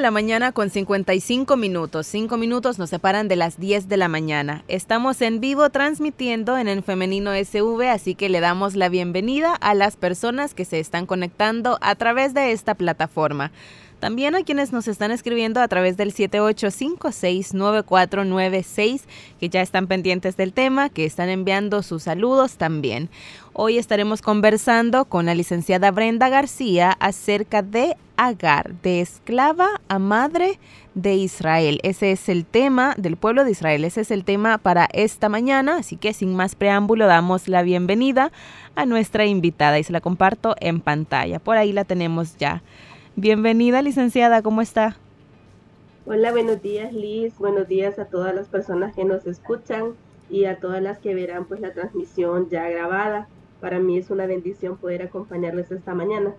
La mañana con 55 minutos. 5 minutos nos separan de las 10 de la mañana. Estamos en vivo transmitiendo en el Femenino SV, así que le damos la bienvenida a las personas que se están conectando a través de esta plataforma. También a quienes nos están escribiendo a través del 78569496, que ya están pendientes del tema, que están enviando sus saludos también. Hoy estaremos conversando con la licenciada Brenda García acerca de Agar, de esclava a madre de Israel. Ese es el tema del pueblo de Israel. Ese es el tema para esta mañana. Así que sin más preámbulo, damos la bienvenida a nuestra invitada y se la comparto en pantalla. Por ahí la tenemos ya. Bienvenida, licenciada, ¿cómo está? Hola, buenos días, Liz. Buenos días a todas las personas que nos escuchan y a todas las que verán pues la transmisión ya grabada. Para mí es una bendición poder acompañarles esta mañana.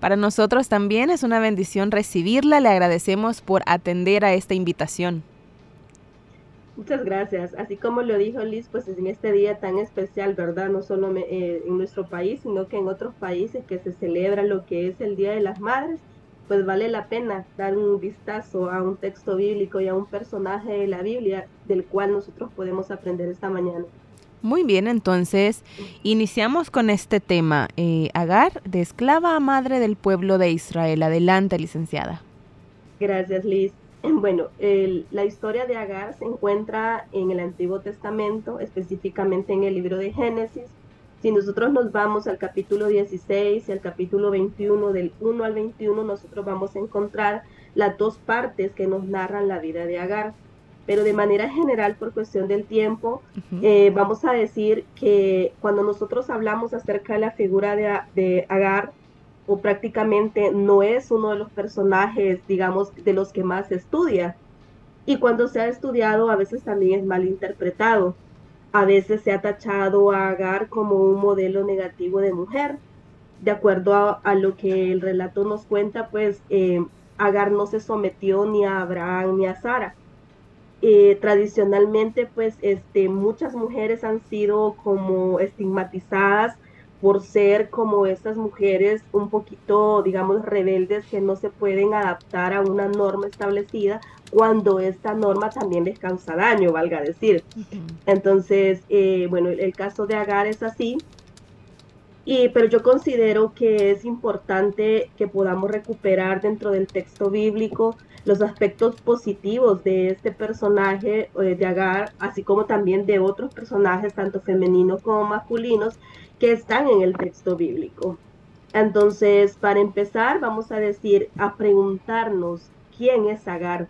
Para nosotros también es una bendición recibirla. Le agradecemos por atender a esta invitación. Muchas gracias. Así como lo dijo Liz, pues en este día tan especial, ¿verdad? No solo eh, en nuestro país, sino que en otros países que se celebra lo que es el Día de las Madres, pues vale la pena dar un vistazo a un texto bíblico y a un personaje de la Biblia del cual nosotros podemos aprender esta mañana. Muy bien, entonces iniciamos con este tema, eh, Agar, de esclava a madre del pueblo de Israel. Adelante, licenciada. Gracias, Liz. Bueno, la historia de Agar se encuentra en el Antiguo Testamento, específicamente en el libro de Génesis. Si nosotros nos vamos al capítulo 16 y al capítulo 21, del 1 al 21, nosotros vamos a encontrar las dos partes que nos narran la vida de Agar. Pero de manera general, por cuestión del tiempo, eh, vamos a decir que cuando nosotros hablamos acerca de la figura de, de Agar, o prácticamente no es uno de los personajes, digamos, de los que más se estudia. Y cuando se ha estudiado, a veces también es mal interpretado. A veces se ha tachado a Agar como un modelo negativo de mujer. De acuerdo a, lo que el relato nos cuenta, pues eh, Agar no se sometió ni a Abraham ni a Sara. Eh, tradicionalmente, pues este, muchas mujeres han sido como estigmatizadas por ser como estas mujeres un poquito, digamos, rebeldes que no se pueden adaptar a una norma establecida cuando esta norma también les causa daño, valga decir. Entonces, eh, bueno, el, caso de Agar es así. Y, pero yo considero que es importante que podamos recuperar dentro del texto bíblico los aspectos positivos de este personaje eh, de Agar, así como también de otros personajes, tanto femeninos como masculinos, que están en el texto bíblico. Entonces, para empezar, vamos a decir, a preguntarnos quién es Agar.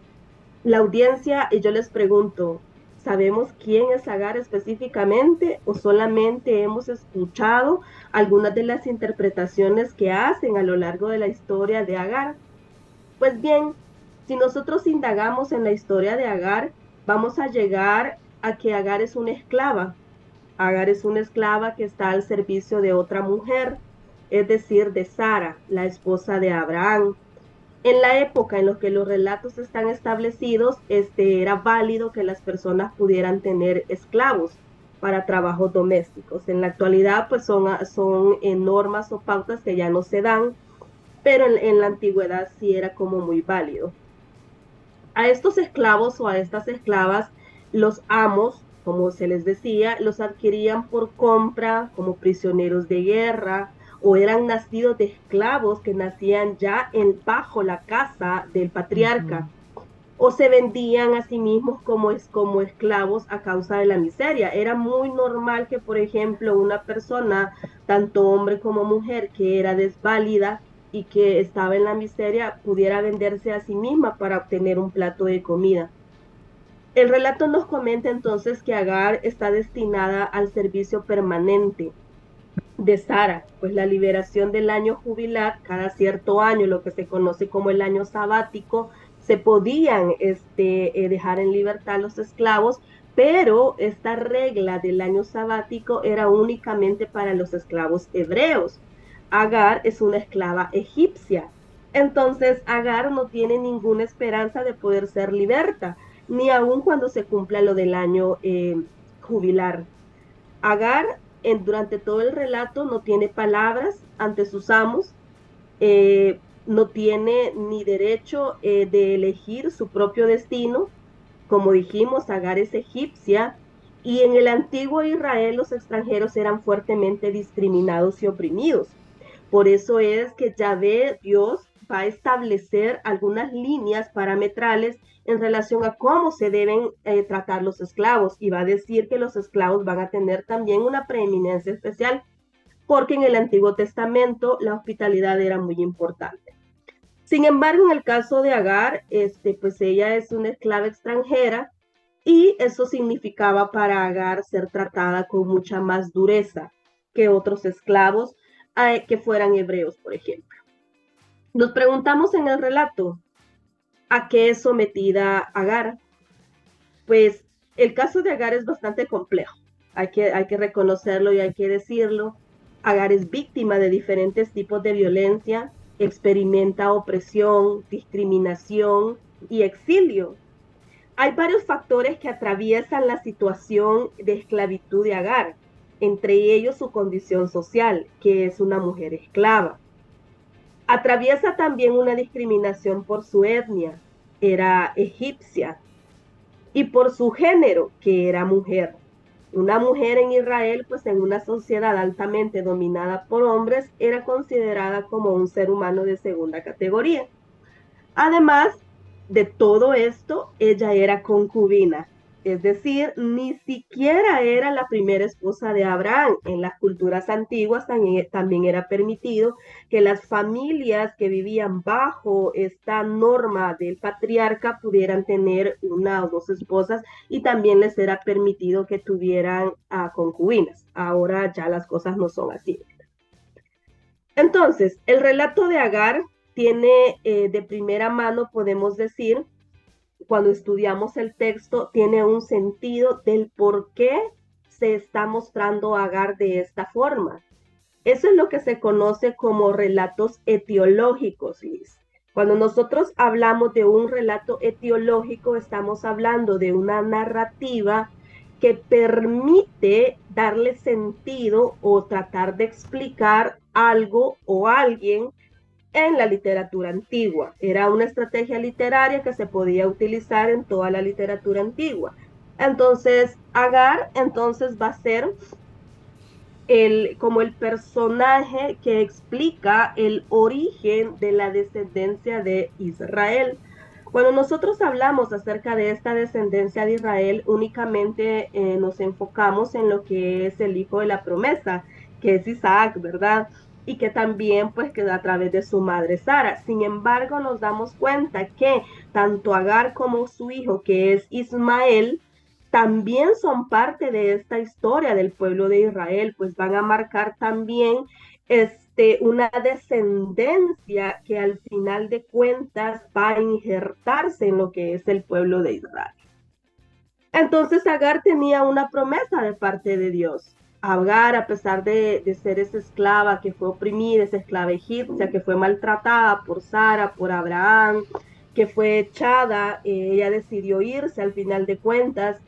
La audiencia, y yo les pregunto, ¿sabemos quién es Agar específicamente o solamente hemos escuchado algunas de las interpretaciones que hacen a lo largo de la historia de Agar? Pues bien, si nosotros indagamos en la historia de Agar, vamos a llegar a que Agar es una esclava, Agar es una esclava que está al servicio de otra mujer, es decir, de Sara, la esposa de Abraham. En la época en la que los relatos están establecidos, este era válido que las personas pudieran tener esclavos para trabajos domésticos. En la actualidad, pues son, son normas o pautas que ya no se dan, pero en, en la antigüedad sí era como muy válido. A estos esclavos o a estas esclavas, los amos como se les decía, los adquirían por compra como prisioneros de guerra o eran nacidos de esclavos que nacían ya en, bajo la casa del patriarca. O se vendían a sí mismos como, es, como esclavos a causa de la miseria. Era muy normal que, por ejemplo, una persona, tanto hombre como mujer, que era desválida y que estaba en la miseria, pudiera venderse a sí misma para obtener un plato de comida. El relato nos comenta entonces que Agar está destinada al servicio permanente de Sara, pues la liberación del año jubilar cada cierto año, lo que se conoce como el año sabático, se podían este, eh, dejar en libertad los esclavos, pero esta regla del año sabático era únicamente para los esclavos hebreos. Agar es una esclava egipcia. Entonces Agar no tiene ninguna esperanza de poder ser liberta, ni aun cuando se cumpla lo del año eh, jubilar. Agar durante todo el relato no tiene palabras ante sus amos, eh, no tiene ni derecho eh, de elegir su propio destino, como dijimos, Agar es egipcia y en el antiguo Israel los extranjeros eran fuertemente discriminados y oprimidos. Por eso es que Yahvé, Dios, va a establecer algunas líneas parametrales en relación a cómo se deben eh, tratar los esclavos y va a decir que los esclavos van a tener también una preeminencia especial porque en el Antiguo Testamento la hospitalidad era muy importante. Sin embargo, en el caso de Agar, este, pues ella es una esclava extranjera y eso significaba para Agar ser tratada con mucha más dureza que otros esclavos eh, que fueran hebreos, por ejemplo. Nos preguntamos en el relato, ¿a qué es sometida Agar? Pues el caso de Agar es bastante complejo, hay que reconocerlo y hay que decirlo. Agar es víctima de diferentes tipos de violencia, experimenta opresión, discriminación y exilio. Hay varios factores que atraviesan la situación de esclavitud de Agar, entre ellos su condición social, que es una mujer esclava. Atraviesa también una discriminación por su etnia, era egipcia, y por su género, que era mujer. Una mujer en Israel, pues en una sociedad altamente dominada por hombres, era considerada como un ser humano de segunda categoría. Además de todo esto, ella era concubina, es decir, ni siquiera era la primera esposa de Abraham. En las culturas antiguas también, era permitido que las familias que vivían bajo esta norma del patriarca pudieran tener una o dos esposas y también les era permitido que tuvieran a concubinas. Ahora ya las cosas no son así. Entonces, el relato de Agar tiene eh, de primera mano, podemos decir, cuando estudiamos el texto, tiene un sentido del por qué se está mostrando Agar de esta forma. Eso es lo que se conoce como relatos etiológicos, Liz. Cuando nosotros hablamos de un relato etiológico, estamos hablando de una narrativa que permite darle sentido o tratar de explicar algo o alguien en la literatura antigua. Era una estrategia literaria que se podía utilizar en toda la literatura antigua. Entonces, Agar entonces va a ser el, como el personaje que explica el origen de la descendencia de Israel. Cuando nosotros hablamos acerca de esta descendencia de Israel, únicamente eh, nos enfocamos en lo que es el hijo de la promesa, que es Isaac, ¿verdad? Y que también pues queda a través de su madre Sara. Sin embargo, nos damos cuenta que tanto Agar como su hijo, que es Ismael, también son parte de esta historia del pueblo de Israel, pues van a marcar también este, una descendencia que al final de cuentas va a injertarse en lo que es el pueblo de Israel. Entonces Agar tenía una promesa de parte de Dios. Agar, a pesar de, ser esa esclava que fue oprimida, esa esclava egipcia que fue maltratada por Sara, por Abraham, que fue echada, eh, ella decidió irse al final de cuentas.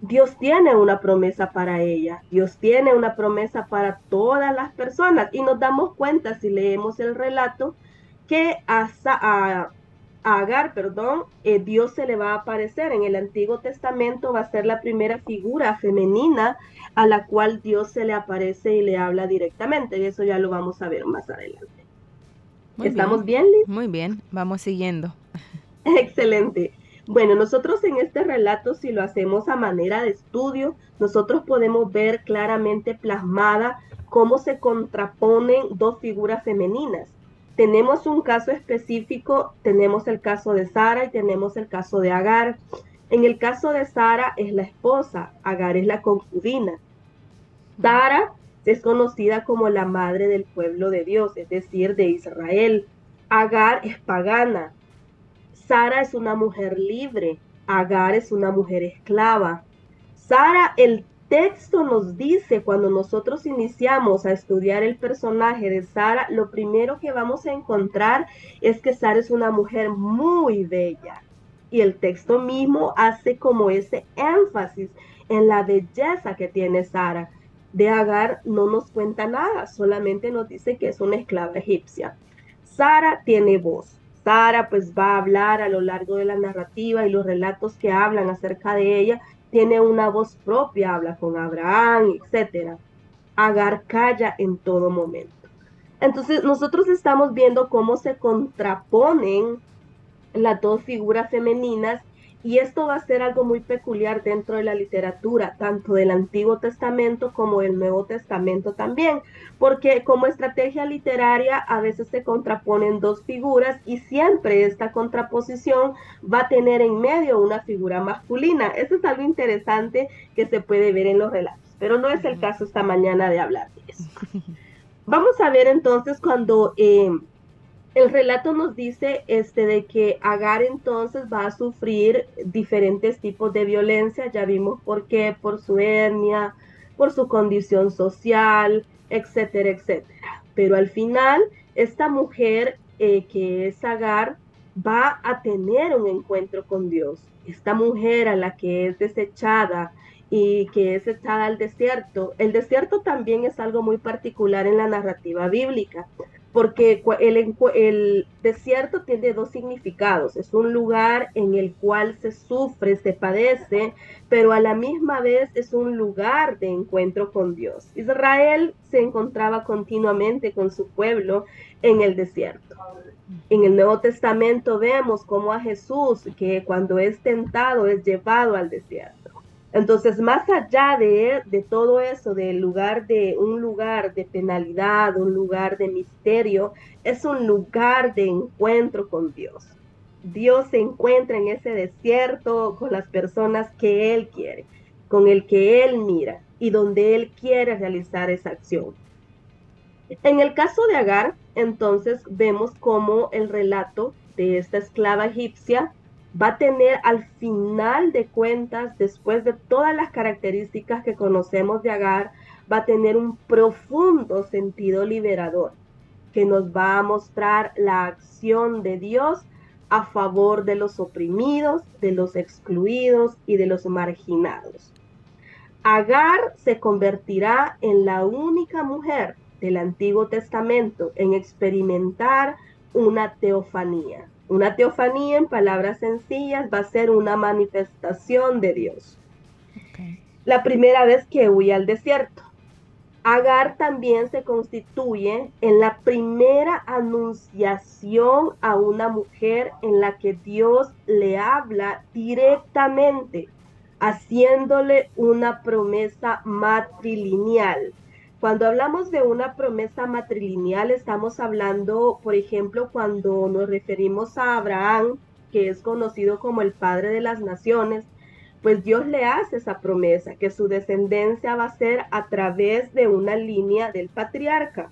Dios tiene una promesa para ella, Dios tiene una promesa para todas las personas y nos damos cuenta si leemos el relato que hasta a Agar, perdón, eh, Dios se le va a aparecer. En el Antiguo Testamento va a ser la primera figura femenina a la cual Dios se le aparece y le habla directamente. Y eso ya lo vamos a ver más adelante. ¿Estamos bien, Liz? Muy bien, vamos siguiendo. Excelente. Bueno, nosotros en este relato, si lo hacemos a manera de estudio, nosotros podemos ver claramente plasmada cómo se contraponen dos figuras femeninas tenemos un caso específico, tenemos el caso de Sara y tenemos el caso de Agar. En el caso de Sara es la esposa, Agar es la concubina. Sara es conocida como la madre del pueblo de Dios, es decir, de Israel. Agar es pagana. Sara es una mujer libre, Agar es una mujer esclava. Sara, el texto nos dice cuando nosotros iniciamos a estudiar el personaje de Sara, lo primero que vamos a encontrar es que Sara es una mujer muy bella. Y el texto mismo hace como ese énfasis en la belleza que tiene Sara. De Agar no nos cuenta nada, solamente nos dice que es una esclava egipcia. Sara tiene voz. Sara pues va a hablar a lo largo de la narrativa y los relatos que hablan acerca de ella, tiene una voz propia, habla con Abraham, etc. Agar calla en todo momento. Entonces nosotros estamos viendo cómo se contraponen las dos figuras femeninas y esto va a ser algo muy peculiar dentro de la literatura, tanto del Antiguo Testamento como del Nuevo Testamento también, porque como estrategia literaria a veces se contraponen dos figuras y siempre esta contraposición va a tener en medio una figura masculina. Eso es algo interesante que se puede ver en los relatos, pero no es el caso esta mañana de hablar de eso. Vamos a ver entonces cuando... Eh, el relato nos dice este, de que Agar entonces va a sufrir diferentes tipos de violencia, ya vimos por qué, por su etnia, por su condición social, etcétera, etcétera. Pero al final, esta mujer eh, que es Agar va a tener un encuentro con Dios. Esta mujer a la que es desechada y que es echada al desierto. El desierto también es algo muy particular en la narrativa bíblica porque el, desierto tiene dos significados. Es un lugar en el cual se sufre, se padece, pero a la misma vez es un lugar de encuentro con Dios. Israel se encontraba continuamente con su pueblo en el desierto. En el Nuevo Testamento vemos cómo a Jesús, que cuando es tentado, es llevado al desierto. Entonces, más allá de, de todo eso, del lugar de un lugar de penalidad, un lugar de misterio, es un lugar de encuentro con Dios. Dios se encuentra en ese desierto con las personas que Él quiere, con el que Él mira y donde Él quiere realizar esa acción. En el caso de Agar, entonces vemos cómo el relato de esta esclava egipcia va a tener al final de cuentas, después de todas las características que conocemos de Agar, va a tener un profundo sentido liberador que nos va a mostrar la acción de Dios a favor de los oprimidos, de los excluidos y de los marginados. Agar se convertirá en la única mujer del Antiguo Testamento en experimentar una teofanía. Una teofanía, en palabras sencillas, va a ser una manifestación de Dios. La primera vez que huye al desierto. Agar también se constituye en la primera anunciación a una mujer en la que Dios le habla directamente, haciéndole una promesa matrilineal. Cuando hablamos de una promesa matrilineal, estamos hablando, por ejemplo, cuando nos referimos a Abraham, que es conocido como el padre de las naciones, pues Dios le hace esa promesa, que su descendencia va a ser a través de una línea del patriarca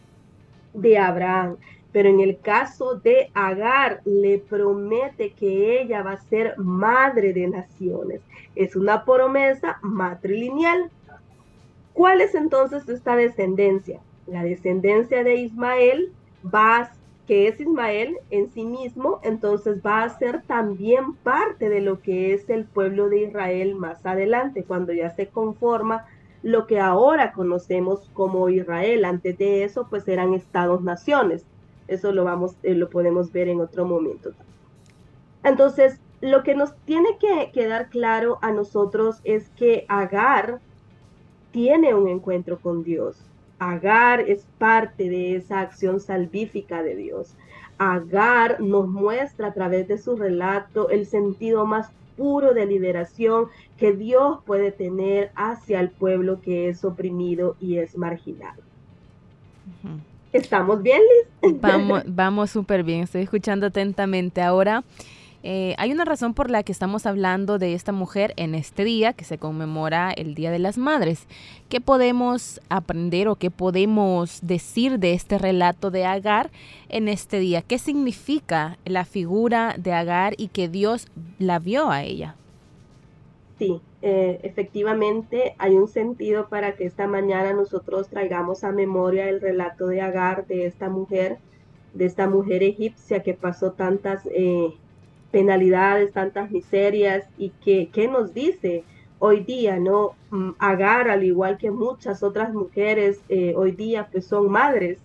de Abraham. Pero en el caso de Agar, le promete que ella va a ser madre de naciones. Es una promesa matrilineal. ¿Cuál es entonces esta descendencia? La descendencia de Ismael va, que es Ismael en sí mismo, entonces va a ser también parte de lo que es el pueblo de Israel más adelante, cuando ya se conforma lo que ahora conocemos como Israel. Antes de eso, pues eran estados-naciones. Eso lo vamos, eh, lo podemos ver en otro momento. Entonces, lo que nos tiene que quedar claro a nosotros es que Agar tiene un encuentro con Dios. Agar es parte de esa acción salvífica de Dios. Agar nos muestra a través de su relato el sentido más puro de liberación que Dios puede tener hacia el pueblo que es oprimido y es marginado. ¿Estamos bien, Liz? Vamos, vamos súper bien, estoy escuchando atentamente. Ahora, Eh, hay una razón por la que estamos hablando de esta mujer en este día que se conmemora el Día de las Madres. ¿Qué podemos aprender o qué podemos decir de este relato de Agar en este día? ¿Qué significa la figura de Agar y que Dios la vio a ella? Sí, eh, efectivamente hay un sentido para que esta mañana nosotros traigamos a memoria el relato de Agar, de esta mujer, de esta mujer egipcia que pasó tantas eh, penalidades, tantas miserias y que, ¿qué nos dice hoy día, no? Mm, Agar, al igual que muchas otras mujeres eh, hoy día, pues son madres.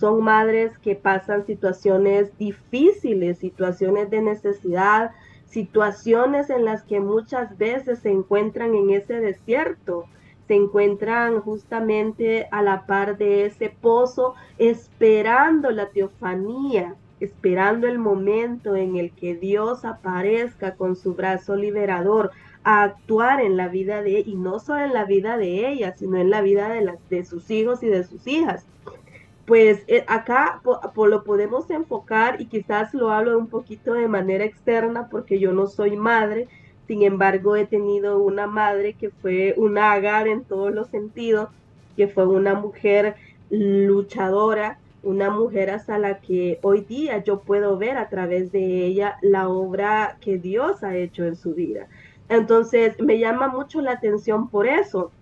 son madres que pasan situaciones difíciles, situaciones de necesidad, situaciones en las que muchas veces se encuentran en ese desierto, se encuentran justamente a la par de ese pozo, esperando la teofanía, esperando el momento en el que Dios aparezca con su brazo liberador a actuar en la vida de y no solo en la vida de ella, sino en la vida de, las, de sus hijos y de sus hijas. Pues eh, acá lo podemos enfocar y quizás lo hablo un poquito de manera externa porque yo no soy madre, sin embargo he tenido una madre que fue una agar en todos los sentidos, que fue una mujer luchadora, una mujer hasta la que hoy día yo puedo ver a través de ella la obra que Dios ha hecho en su vida. Entonces me llama mucho la atención por eso,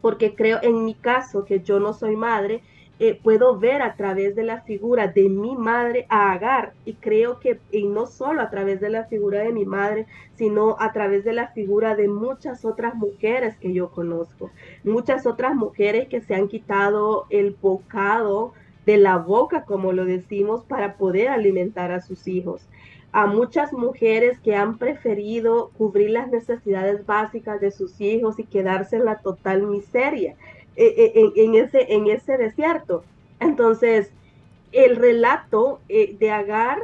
porque creo en mi caso que yo no soy madre, eh, puedo ver a través de la figura de mi madre a Agar y creo que y no solo a través de la figura de mi madre, sino a través de la figura de muchas otras mujeres que yo conozco, muchas otras mujeres que se han quitado el bocado de la boca, como lo decimos, para poder alimentar a sus hijos a muchas mujeres que han preferido cubrir las necesidades básicas de sus hijos y quedarse en la total miseria. Eh, eh, en, ese, en ese desierto. Entonces, el relato eh, de Agar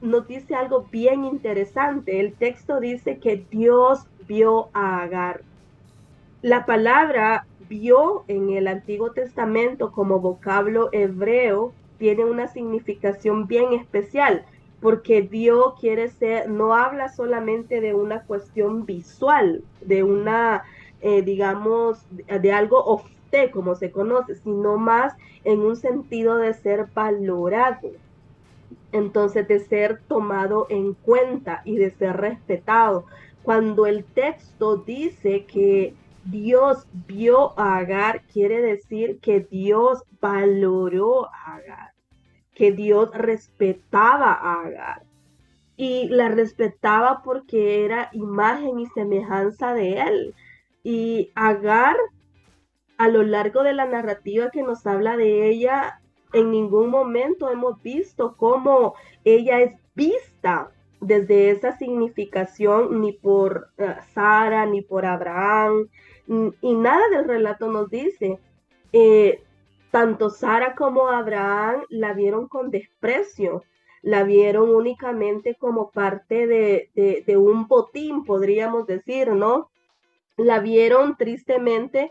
nos dice algo bien interesante. El texto dice que Dios vio a Agar. La palabra vio en el Antiguo Testamento como vocablo hebreo tiene una significación bien especial, porque Dios quiere ser, no habla solamente de una cuestión visual, de una, digamos, de algo como se conoce, sino más en un sentido de ser valorado. Entonces, de ser tomado en cuenta y de ser respetado. Cuando el texto dice que Dios vio a Agar, quiere decir que Dios valoró a Agar, que Dios respetaba a Agar. Y la respetaba porque era imagen y semejanza de él. Y Agar a lo largo de la narrativa que nos habla de ella, en ningún momento hemos visto cómo ella es vista desde esa significación ni por eh, Sara ni por Abraham y nada del relato nos dice. Eh, tanto Sara como Abraham la vieron con desprecio, la vieron únicamente como parte de, un botín, podríamos decir, ¿no? La vieron tristemente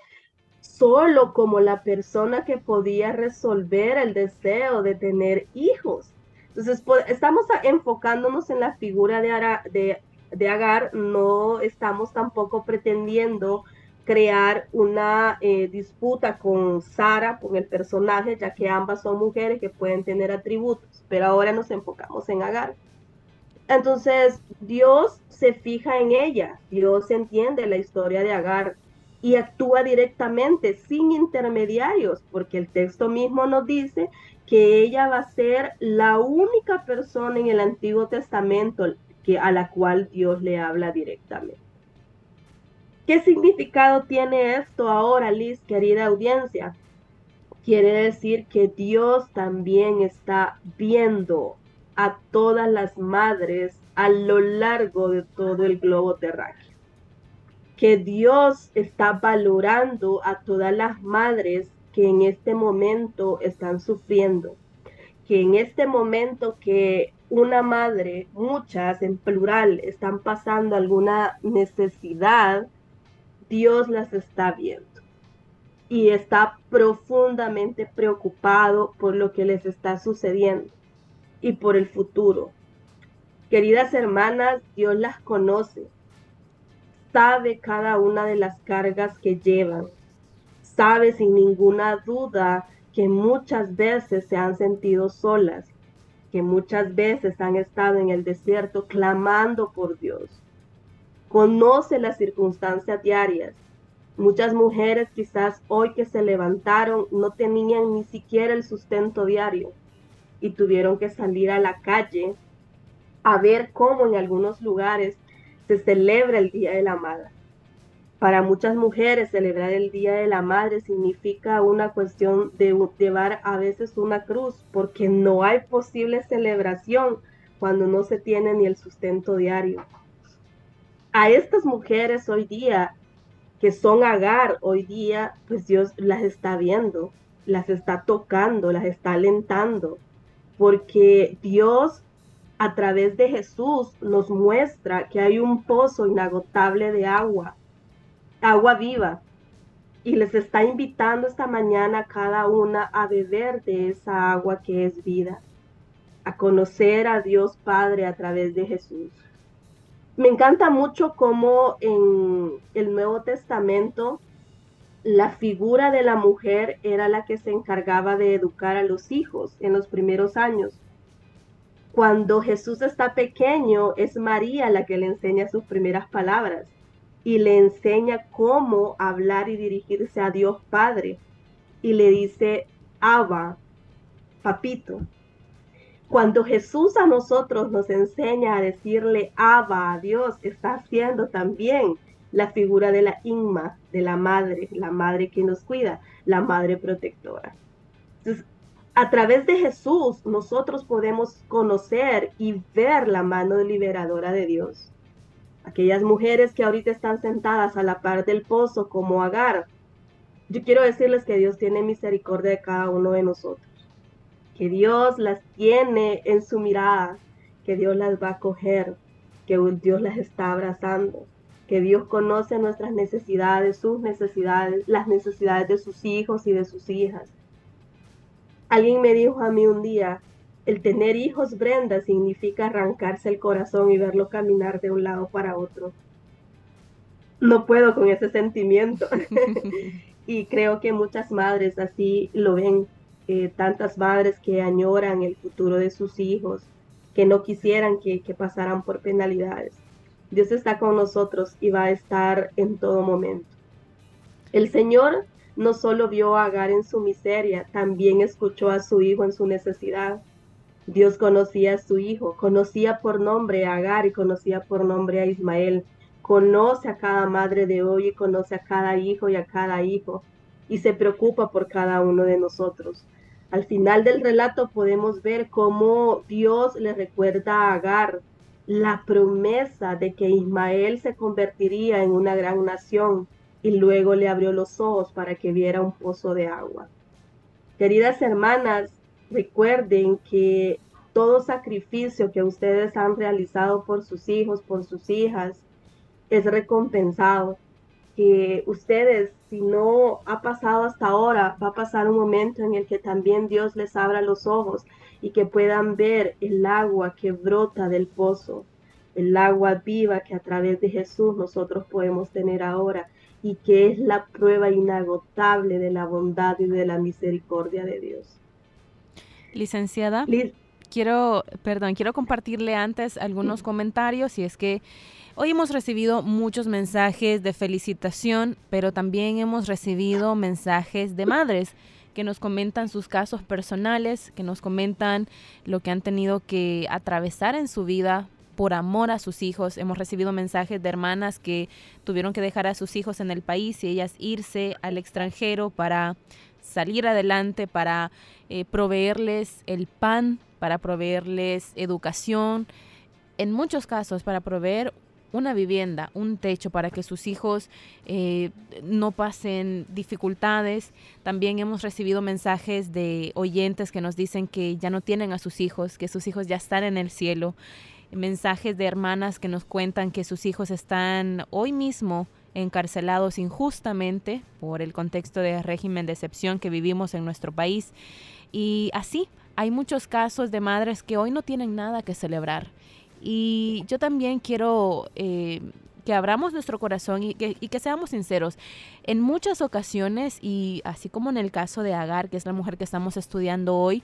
solo como la persona que podía resolver el deseo de tener hijos. Entonces, estamos enfocándonos en la figura de, Agar, no estamos tampoco pretendiendo crear una eh, disputa con Sara, con el personaje, ya que ambas son mujeres que pueden tener atributos, pero ahora nos enfocamos en Agar. Entonces, Dios se fija en ella, Dios entiende la historia de Agar, y actúa directamente, sin intermediarios, porque el texto mismo nos dice que ella va a ser la única persona en el Antiguo Testamento que, a la cual Dios le habla directamente. ¿Qué significado tiene esto ahora, Liz, querida audiencia? Quiere decir que Dios también está viendo a todas las madres a lo largo de todo el globo terráqueo que Dios está valorando a todas las madres que en este momento están sufriendo, que en este momento que una madre, muchas en plural, están pasando alguna necesidad, Dios las está viendo y está profundamente preocupado por lo que les está sucediendo y por el futuro. Queridas hermanas, Dios las conoce, sabe cada una de las cargas que llevan, sabe sin ninguna duda que muchas veces se han sentido solas, que muchas veces han estado en el desierto clamando por Dios. Conoce las circunstancias diarias. Muchas mujeres quizás hoy que se levantaron no tenían ni siquiera el sustento diario y tuvieron que salir a la calle a ver cómo en algunos lugares se celebra el Día de la Madre. Para muchas mujeres celebrar el Día de la Madre significa una cuestión de llevar a veces una cruz, porque no hay posible celebración cuando no se tiene ni el sustento diario. A estas mujeres hoy día, que son agar hoy día, pues Dios las está viendo, las está tocando, las está alentando, porque Dios a través de Jesús nos muestra que hay un pozo inagotable de agua, agua viva, y les está invitando esta mañana a cada una a beber de esa agua que es vida, a conocer a Dios Padre a través de Jesús. Me encanta mucho cómo en el Nuevo Testamento la figura de la mujer era la que se encargaba de educar a los hijos en los primeros años cuando Jesús está pequeño, es María la que le enseña sus primeras palabras y le enseña cómo hablar y dirigirse a Dios Padre. Y le dice, Abba, papito. Cuando Jesús a nosotros nos enseña a decirle Abba a Dios, está haciendo también la figura de la Inma, de la madre, la madre que nos cuida, la madre protectora. Entonces, a través de Jesús nosotros podemos conocer y ver la mano liberadora de Dios. Aquellas mujeres que ahorita están sentadas a la par del pozo como Agar, yo quiero decirles que Dios tiene misericordia de cada uno de nosotros, que Dios las tiene en su mirada, que Dios las va a coger, que Dios las está abrazando, que Dios conoce nuestras necesidades, sus necesidades, las necesidades de sus hijos y de sus hijas Alguien me dijo a mí un día, el tener hijos, Brenda, significa arrancarse el corazón y verlo caminar de un lado para otro. No puedo con ese sentimiento. y creo que muchas madres así lo ven. Tantas madres que añoran el futuro de sus hijos, que no quisieran que, que pasaran por penalidades. Dios está con nosotros y va a estar en todo momento. El Señor no solo vio a Agar en su miseria, también escuchó a su hijo en su necesidad. Dios conocía a su hijo, conocía por nombre a Agar y conocía por nombre a Ismael. Conoce a cada madre de hoy y conoce a cada hijo y a cada hijo y se preocupa por cada uno de nosotros. Al final del relato podemos ver cómo Dios le recuerda a Agar la promesa de que Ismael se convertiría en una gran nación y luego le abrió los ojos para que viera un pozo de agua. Queridas hermanas, recuerden que todo sacrificio que ustedes han realizado por sus hijos, por sus hijas, es recompensado. Que ustedes, si no ha pasado hasta ahora, va a pasar un momento en el que también Dios les abra los ojos y que puedan ver el agua que brota del pozo, el agua viva que a través de Jesús nosotros podemos tener ahora y que es la prueba inagotable de la bondad y de la misericordia de Dios. Licenciada, quiero, perdón, quiero compartirle antes algunos comentarios y es que hoy hemos recibido muchos mensajes de felicitación, pero también hemos recibido mensajes de madres que nos comentan sus casos personales, que nos comentan lo que han tenido que atravesar en su vida por amor a sus hijos. Hemos recibido mensajes de hermanas que tuvieron que dejar a sus hijos en el país y ellas irse al extranjero para salir adelante, para eh, proveerles el pan, para proveerles educación, en muchos casos para proveer una vivienda, un techo para que sus hijos eh, no pasen dificultades. También hemos recibido mensajes de oyentes que nos dicen que ya no tienen a sus hijos, que sus hijos ya están en el cielo mensajes de hermanas que nos cuentan que sus hijos están hoy mismo encarcelados injustamente por el contexto de régimen de excepción que vivimos en nuestro país. Y así hay muchos casos de madres que hoy no tienen nada que celebrar Y yo también quiero eh, que abramos nuestro corazón y que, y que, seamos sinceros. En muchas ocasiones, y así como en el caso de Agar, que es la mujer que estamos estudiando hoy,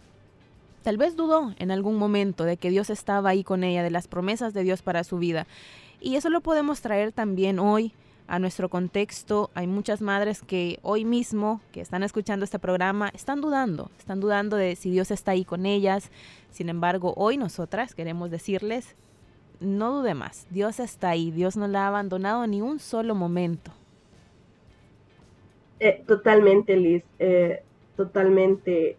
tal vez dudó en algún momento de que Dios estaba ahí con ella, de las promesas de Dios para su vida. Y eso lo podemos traer también hoy a nuestro contexto. Hay muchas madres que hoy mismo, que están escuchando este programa, están dudando, están dudando de si Dios está ahí con ellas. Sin embargo, hoy nosotras queremos decirles, no dude más, Dios está ahí, Dios no la ha abandonado ni un solo momento. Eh, totalmente, Liz, eh, totalmente.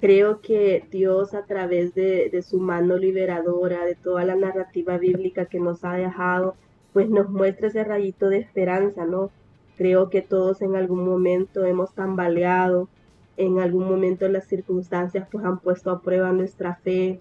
Creo que Dios a través de, de su mano liberadora, de toda la narrativa bíblica que nos ha dejado, pues nos muestra ese rayito de esperanza, ¿no? Creo que todos en algún momento hemos tambaleado, en algún momento las circunstancias pues han puesto a prueba nuestra fe.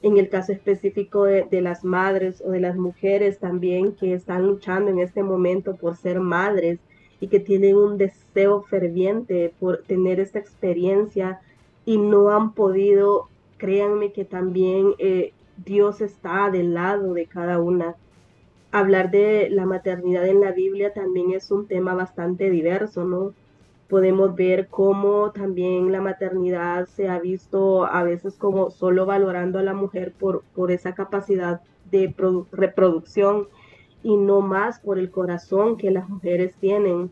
En el caso específico de, las madres o de las mujeres también que están luchando en este momento por ser madres y que tienen un deseo ferviente por tener esta experiencia y no han podido, créanme que también eh, Dios está del lado de cada una hablar de la maternidad en la Biblia también es un tema bastante diverso, ¿no? Podemos ver cómo también la maternidad se ha visto a veces como solo valorando a la mujer por, por esa capacidad de reproducción y no más por el corazón que las mujeres tienen.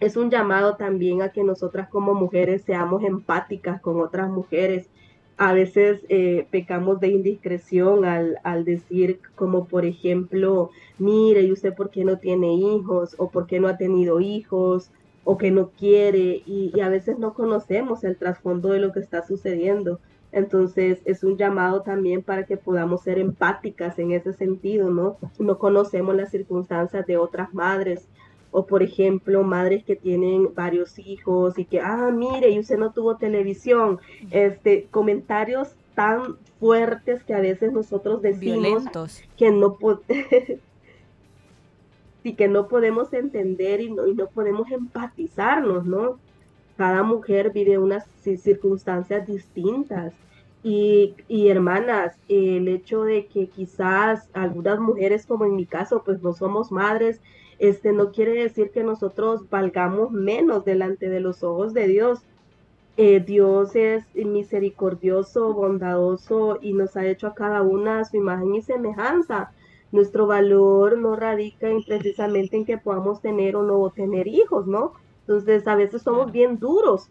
Es un llamado también a que nosotras como mujeres seamos empáticas con otras mujeres a veces eh, pecamos de indiscreción al, al, decir como por ejemplo, mire, ¿y usted por qué no tiene hijos? o por qué no ha tenido hijos? o que no quiere y, y a veces no conocemos el trasfondo de lo que está sucediendo. Entonces es un llamado también para que podamos ser empáticas en ese sentido, ¿no? No conocemos las circunstancias de otras madres o por ejemplo madres que tienen varios hijos y que, ah, mire, y usted no tuvo televisión, este, comentarios tan fuertes que a veces nosotros decimos que no y que no podemos entender y no, y no podemos empatizarnos, ¿no? Cada mujer vive unas circunstancias distintas. Y, y, hermanas, el hecho de que quizás algunas mujeres, como en mi caso, pues no somos madres, este no quiere decir que nosotros valgamos menos delante de los ojos de Dios. Eh, Dios es misericordioso, bondadoso y nos ha hecho a cada una a su imagen y semejanza. Nuestro valor no radica en, precisamente en que podamos tener o no tener hijos, ¿no? Entonces a veces somos bien duros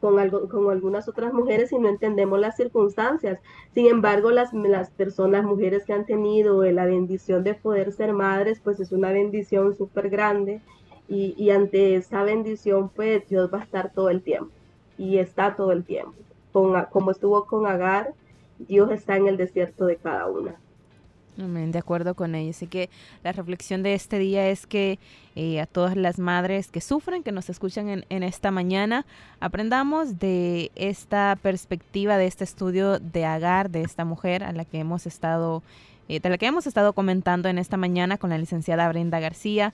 con, algo, con algunas otras mujeres y no entendemos las circunstancias. Sin embargo, las, las personas, mujeres que han tenido la bendición de poder ser madres, pues es una bendición súper grande y, y, ante esa bendición, pues Dios va a estar todo el tiempo y está todo el tiempo. Con, como estuvo con Agar, Dios está en el desierto de cada una. De acuerdo con ella. Así que la reflexión de este día es que eh, a todas las madres que sufren, que nos escuchan en, esta mañana, aprendamos de esta perspectiva, de este estudio de Agar, de esta mujer a la que hemos estado, eh, de la que hemos estado comentando en esta mañana con la licenciada Brenda García.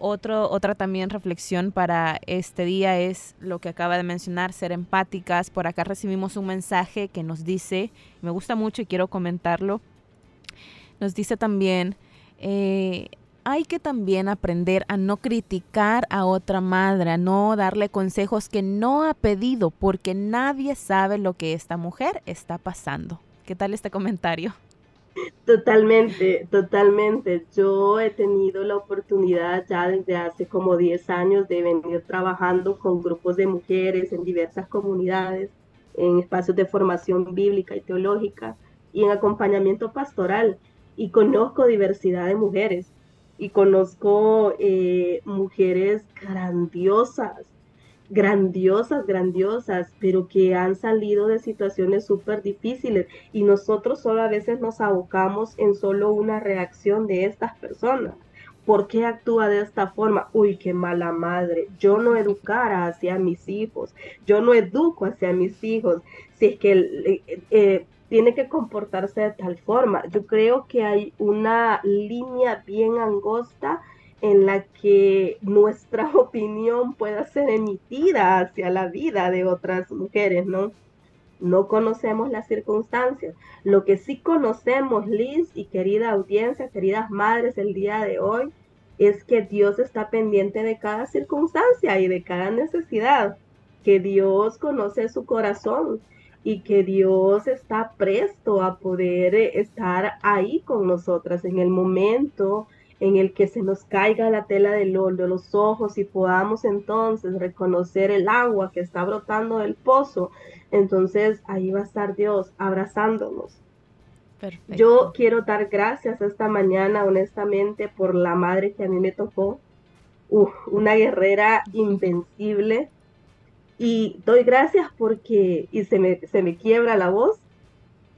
Otro, otra también reflexión para este día es lo que acaba de mencionar, ser empáticas. Por acá recibimos un mensaje que nos dice, me gusta mucho y quiero comentarlo nos dice también, eh, hay que también aprender a no criticar a otra madre, no darle consejos que no ha pedido, porque nadie sabe lo que esta mujer está pasando. ¿Qué tal este comentario? Totalmente, totalmente. Yo he tenido la oportunidad ya desde hace como 10 años de venir trabajando con grupos de mujeres en diversas comunidades, en espacios de formación bíblica y teológica y en acompañamiento pastoral y conozco diversidad de mujeres y conozco eh, mujeres grandiosas, grandiosas, grandiosas, pero que han salido de situaciones súper difíciles y nosotros solo a veces nos abocamos en solo una reacción de estas personas. ¿Por qué actúa de esta forma? Uy, qué mala madre. Yo no educara hacia mis hijos. Yo no educo hacia mis hijos. Si es que eh, eh, tiene que comportarse de tal forma. Yo creo que hay una línea bien angosta en la que nuestra opinión pueda ser emitida hacia la vida de otras mujeres, ¿no? no conocemos las circunstancias. Lo que sí conocemos, Liz y querida audiencia, queridas madres, el día de hoy, es que Dios está pendiente de cada circunstancia y de cada necesidad, que Dios conoce su corazón y que Dios está presto a poder estar ahí con nosotras en el momento en el que se nos caiga la tela del de los ojos y podamos entonces reconocer el agua que está brotando del pozo, entonces ahí va a estar Dios abrazándonos. Yo quiero dar gracias esta mañana, honestamente, por la madre que a mí me tocó, una guerrera invencible. Y doy gracias porque, y se me, se me quiebra la voz,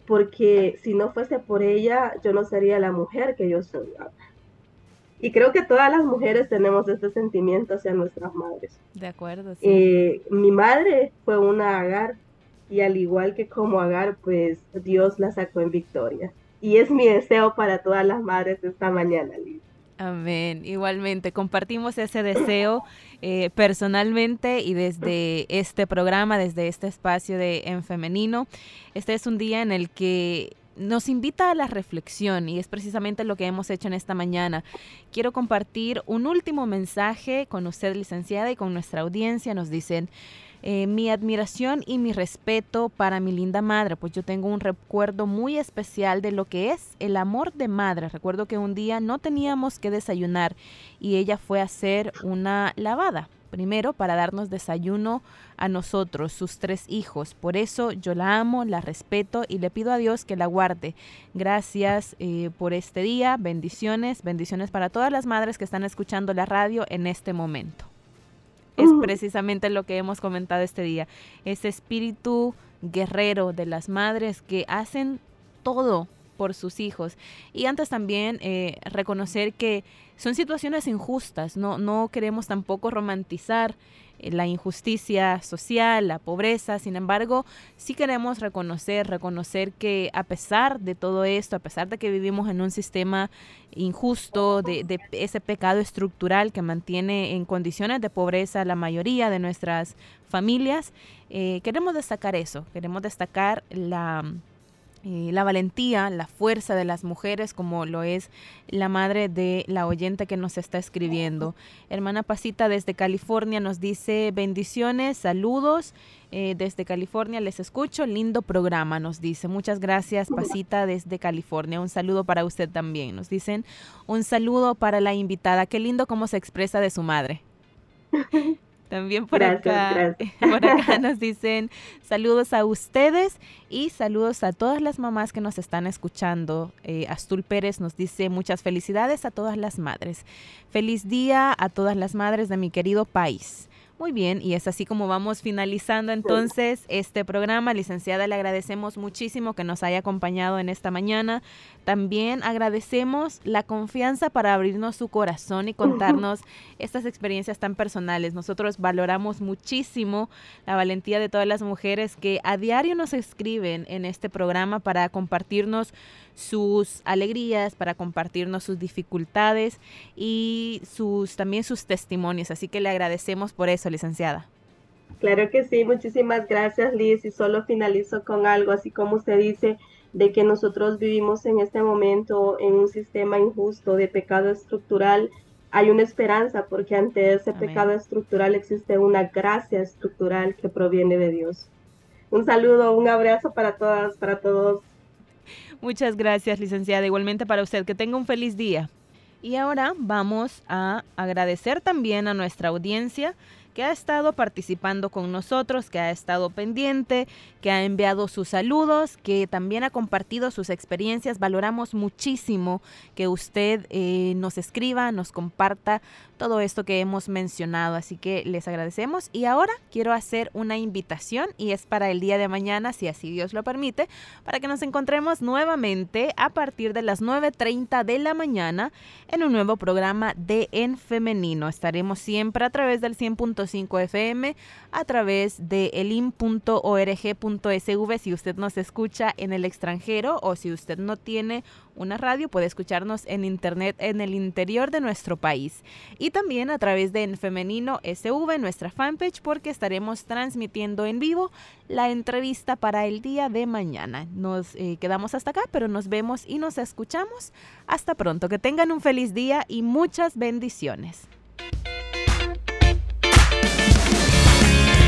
porque si no fuese por ella, yo no sería la mujer que yo soy y creo que todas las mujeres tenemos este sentimiento hacia nuestras madres. De acuerdo. Sí. Eh, mi madre fue una agar y al igual que como agar, pues Dios la sacó en victoria. Y es mi deseo para todas las madres esta mañana, Liz. Amén. Igualmente, compartimos ese deseo eh, personalmente y desde este programa, desde este espacio de En Femenino. Este es un día en el que nos invita a la reflexión y es precisamente lo que hemos hecho en esta mañana. Quiero compartir un último mensaje con usted, licenciada, y con nuestra audiencia. Nos dicen, eh, mi admiración y mi respeto para mi linda madre, pues yo tengo un recuerdo muy especial de lo que es el amor de madre. Recuerdo que un día no teníamos que desayunar y ella fue a hacer una lavada primero para darnos desayuno a nosotros, sus tres hijos. Por eso yo la amo, la respeto y le pido a Dios que la guarde. Gracias eh, por este día, bendiciones, bendiciones para todas las madres que están escuchando la radio en este momento. Es precisamente lo que hemos comentado este día, ese espíritu guerrero de las madres que hacen todo por sus hijos. Y antes también eh, reconocer que son situaciones injustas, no, no queremos tampoco romantizar eh, la injusticia social, la pobreza, sin embargo, sí queremos reconocer, reconocer que a pesar de todo esto, a pesar de que vivimos en un sistema injusto, de, ese pecado estructural que mantiene en condiciones de pobreza la mayoría de nuestras familias, eh, queremos destacar eso, queremos destacar la eh, la valentía, la fuerza de las mujeres, como lo es la madre de la oyente que nos está escribiendo. Hermana Pasita desde California nos dice bendiciones, saludos. Eh, desde California les escucho, lindo programa, nos dice. Muchas gracias, Pasita, desde California. Un saludo para usted también. Nos dicen un saludo para la invitada. Qué lindo cómo se expresa de su madre. También por acá, por acá nos dicen saludos a ustedes y saludos a todas las mamás que nos están escuchando. Eh, Astul Pérez nos dice muchas felicidades a todas las madres. Feliz día a todas las madres de mi querido país. Muy bien, y es así como vamos finalizando entonces este programa. Licenciada, le agradecemos muchísimo que nos haya acompañado en esta mañana. También agradecemos la confianza para abrirnos su corazón y contarnos estas experiencias tan personales. Nosotros valoramos muchísimo la valentía de todas las mujeres que a diario nos escriben en este programa para compartirnos sus alegrías, para compartirnos sus dificultades y sus también sus testimonios. Así que le agradecemos por eso, licenciada. Claro que sí, muchísimas gracias Liz y solo finalizo con algo, así como usted dice, de que nosotros vivimos en este momento en un sistema injusto de pecado estructural. Hay una esperanza porque ante ese pecado estructural existe una gracia estructural que proviene de Dios. Un saludo, un abrazo para todas, para todos. Muchas gracias, licenciada. Igualmente para usted, que tenga un feliz día. Y ahora vamos a agradecer también a nuestra audiencia que ha estado participando con nosotros, que ha estado pendiente, que ha enviado sus saludos, que también ha compartido sus experiencias. Valoramos muchísimo que usted eh, nos escriba, nos comparta todo esto que hemos mencionado. Así que les agradecemos. Y ahora quiero hacer una invitación y es para el día de mañana, si así Dios lo permite, para que nos encontremos nuevamente a partir de las 9.30 de la mañana en un nuevo programa de En Femenino. Estaremos siempre a través del 100 100.5 FM a través de elim.org.sv si usted nos escucha en el extranjero o si usted no tiene una radio puede escucharnos en internet en el interior de nuestro país y también a través de En Femenino SV, nuestra fanpage, porque estaremos transmitiendo en vivo la entrevista para el día de mañana. Nos eh, quedamos hasta acá, pero nos vemos y nos escuchamos. Hasta pronto, que tengan un feliz día y muchas bendiciones.